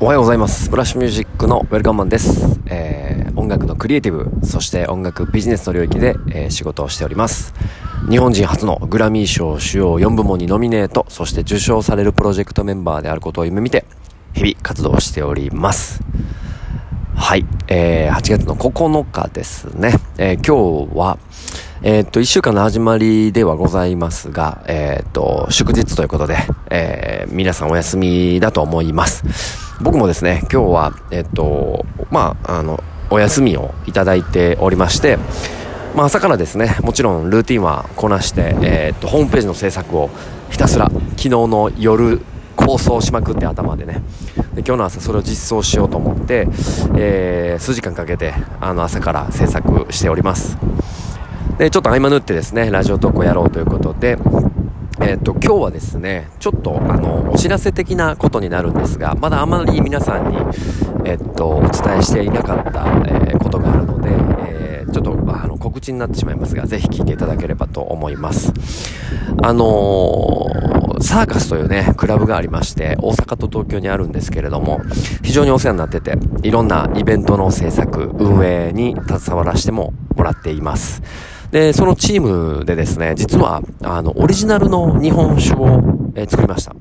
おはようございます。ブラッシュミュージックのウェルカムマンです。えー、音楽のクリエイティブ、そして音楽ビジネスの領域で、えー、仕事をしております。日本人初のグラミー賞主要4部門にノミネート、そして受賞されるプロジェクトメンバーであることを夢見て、日々活動しております。はい、えー、8月の9日ですね。えー、今日は、えー、っと、1週間の始まりではございますが、えー、っと、祝日ということで、えー、皆さんお休みだと思います。僕もですね、今日は、えっと、まあ、あの、お休みをいただいておりまして、まあ、朝からですね、もちろんルーティンはこなして、え、っと、ホームページの制作をひたすら、昨日の夜、構想しまくって頭でねで今日の朝それを実装しようと思って、えー、数時間かけてあの朝から制作しております。でちょっと合間縫ってですねラジオ投稿やろうということでえっ、と、今日はですね、ちょっと、あの、お知らせ的なことになるんですが、まだあまり皆さんに、えっ、と、お伝えしていなかった、えー、ことがあるので、えー、ちょっと、あの、告知になってしまいますが、ぜひ聞いていただければと思います。あのサーカスというね、クラブがありまして、大阪と東京にあるんですけれども、非常にお世話になってて、いろんなイベントの制作、運営に携わらせてももらっています。で、そのチームでですね、実は、あの、オリジナルの日本酒を、えー、作りました。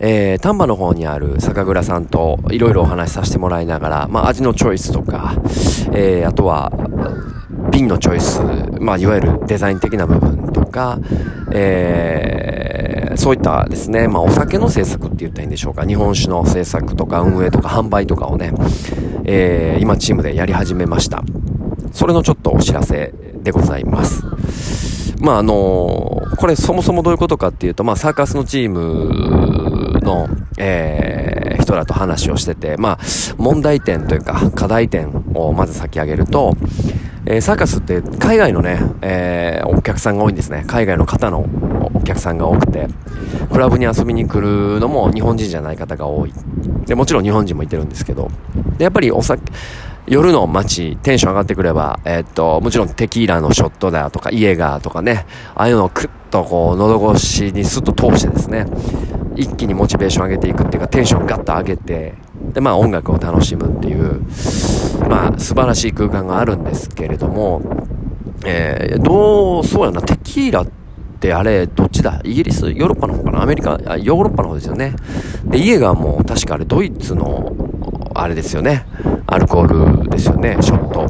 えー、丹波の方にある酒蔵さんといろいろお話しさせてもらいながら、まあ、味のチョイスとか、えー、あとは、瓶のチョイス、まあ、いわゆるデザイン的な部分とか、えー、そういったですね、まあ、お酒の制作って言ったらいいんでしょうか、日本酒の制作とか運営とか販売とかをね、えー、今チームでやり始めました。それのちょっとお知らせでございます。まああの、これそもそもどういうことかっていうと、まあサーカスのチームの、えー、人らと話をしてて、まあ問題点というか課題点をまず先上げると、えー、サーカスって海外のね、えー、お客さんが多いんですね。海外の方のお客さんが多くて、クラブに遊びに来るのも日本人じゃない方が多い。で、もちろん日本人もいてるんですけど、で、やっぱりお酒、夜の街、テンション上がってくれば、えー、っと、もちろんテキーラのショットだとか、イエガーとかね、ああいうのをクッとこう、喉越しにスッと通してですね、一気にモチベーション上げていくっていうか、テンションガッと上げて、で、まあ音楽を楽しむっていう、まあ素晴らしい空間があるんですけれども、えー、どう、そうやな、テキーラってあれ、どっちだ？イギリス、ヨーロッパの方かな？アメリカ、ヨーロッパの方ですよね。で、イエガーも確かあれ、ドイツの、あれですよね。アルコールですよね、ショット。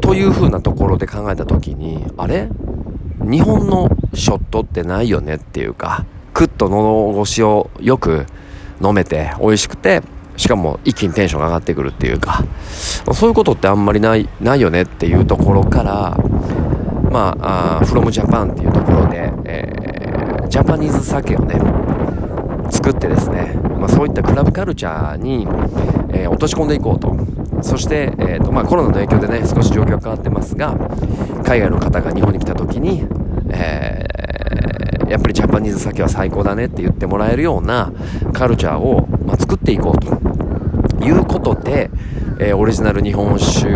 という風なところで考えた時に、あれ？日本のショットってないよねっていうか、クッと喉越しをよく飲めて美味しくて、しかも一気にテンションが上がってくるっていうか、そういうことってあんまりない、ないよねっていうところから、まあ、あ from Japan っていうところで、えー、ジャパニーズ酒をね、作ってですね、まあ、そういったクラブカルチャーに、えー、落とし込んでいこうとそして、えーとまあ、コロナの影響でね少し状況が変わってますが海外の方が日本に来た時に、えー、やっぱりジャパニーズ酒は最高だねって言ってもらえるようなカルチャーを、まあ、作っていこうということで、えー、オリジナル日本酒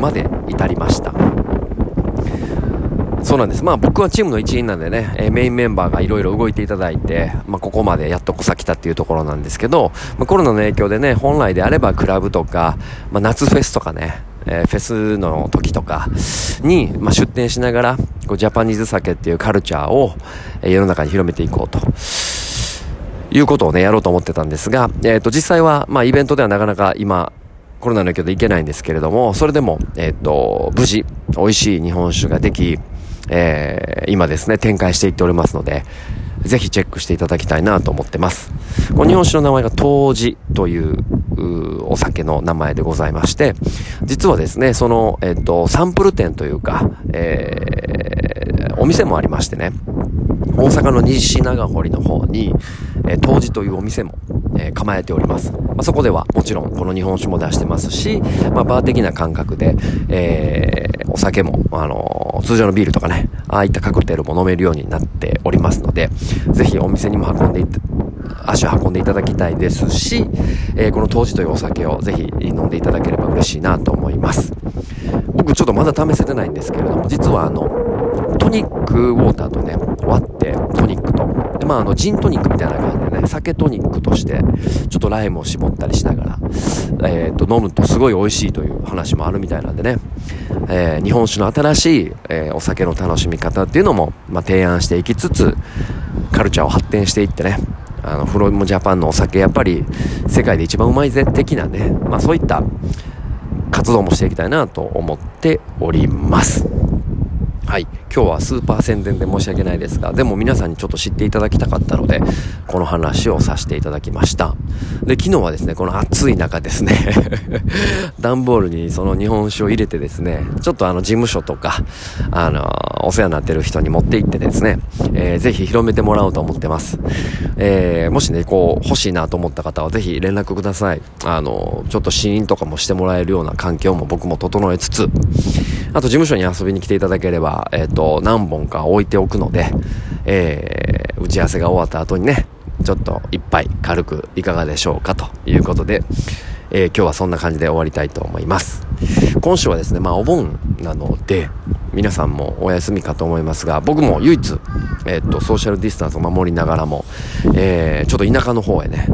まで至りました。そうなんです。まあ僕はチームの一員なんでね、えー、メインメンバーがいろいろ動いていただいて、まあここまでやっとこさ来たっていうところなんですけど、まあ、コロナの影響でね、本来であればクラブとか、まあ夏フェスとかね、えー、フェスの時とかに、まあ、出店しながら、こうジャパニーズ酒っていうカルチャーを、えー、世の中に広めていこうと。いうことをね、やろうと思ってたんですが、えっ、ー、と、実際は、まあ、イベントではなかなか今、コロナの影響で行けないんですけれども、それでも、えっ、と、無事、美味しい日本酒ができ、えー、今ですね、展開していっておりますので、ぜひチェックしていただきたいなと思ってます。この日本酒の名前が当時というお酒の名前でございまして、実はですね、その、えっ、と、サンプル店というか、えー、お店もありましてね、大阪の西長堀の方に、えー、当時というお店も、えー、構えております。まあ、そこではもちろんこの日本酒も出してますし、まあ、バー的な感覚で、え、お酒も、あのー、通常のビールとかね、ああいったカクテルも飲めるようになっておりますので、ぜひお店にも運んでいって、足を運んでいただきたいですし、えー、この当時というお酒をぜひ飲んでいただければ嬉しいなと思います。僕ちょっとまだ試せてないんですけれども、実はあの、トニックウォーターとね、割って、トニックと。まあ、あの、ジントニックみたいな感じでね、酒トニックとして、ちょっとライムを絞ったりしながら、えっ、と、飲むとすごい美味しいという話もあるみたいなんでね、えー、日本酒の新しい、えー、お酒の楽しみ方っていうのも、まあ、提案していきつつ、カルチャーを発展していってね、あの、フロイムジャパンのお酒、やっぱり世界で一番うまいぜ的なね、まあそういった活動もしていきたいなと思っております。はい。今日はスーパー宣伝で申し訳ないですが、でも皆さんにちょっと知っていただきたかったので、この話をさせていただきました。で、昨日はですね、この暑い中ですね 段ボールにその日本酒を入れてですね、ちょっとあの事務所とか、あの、お世話になってる人に持って行ってですね、えー、ぜひ広めてもらおうと思ってます。えー、もしね、こう、欲しいなと思った方はぜひ連絡ください。あの、ちょっと試飲とかもしてもらえるような環境も僕も整えつつ、あと事務所に遊びに来ていただければ、え、ー、と、何本か置いておくので、えー、打ち合わせが終わった後にね、ちょっと一杯軽くいかがでしょうかということで、えー、今日はそんな感じで終わりたいと思います。今週はですね、まあお盆なので、皆さんもお休みかと思いますが、僕も唯一、えっ、と、ソーシャルディスタンスを守りながらも、えー、ちょっと田舎の方へね、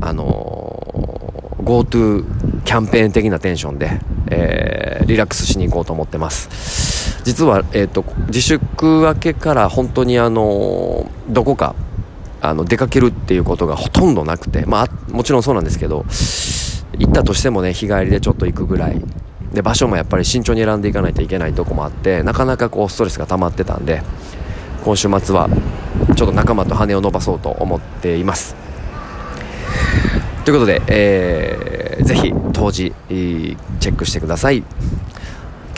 あのー、GoTo キャンペーン的なテンションで、え、リラックスしに行こうと思ってます。実は、えーと、自粛明けから本当にあのどこかあの出かけるっていうことがほとんどなくて、まあ、もちろんそうなんですけど行ったとしてもね日帰りでちょっと行くぐらい。で場所もやっぱり慎重に選んでいかないといけないとこもあってなかなかこうストレスが溜まってたんで今週末はちょっと仲間と羽を伸ばそうと思っています。ということで、えー、ぜひ当時チェックしてください。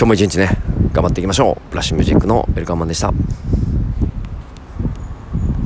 今日も一日ね頑張っていきましょう。ブラッシュミュージックのウェルカムマンでした。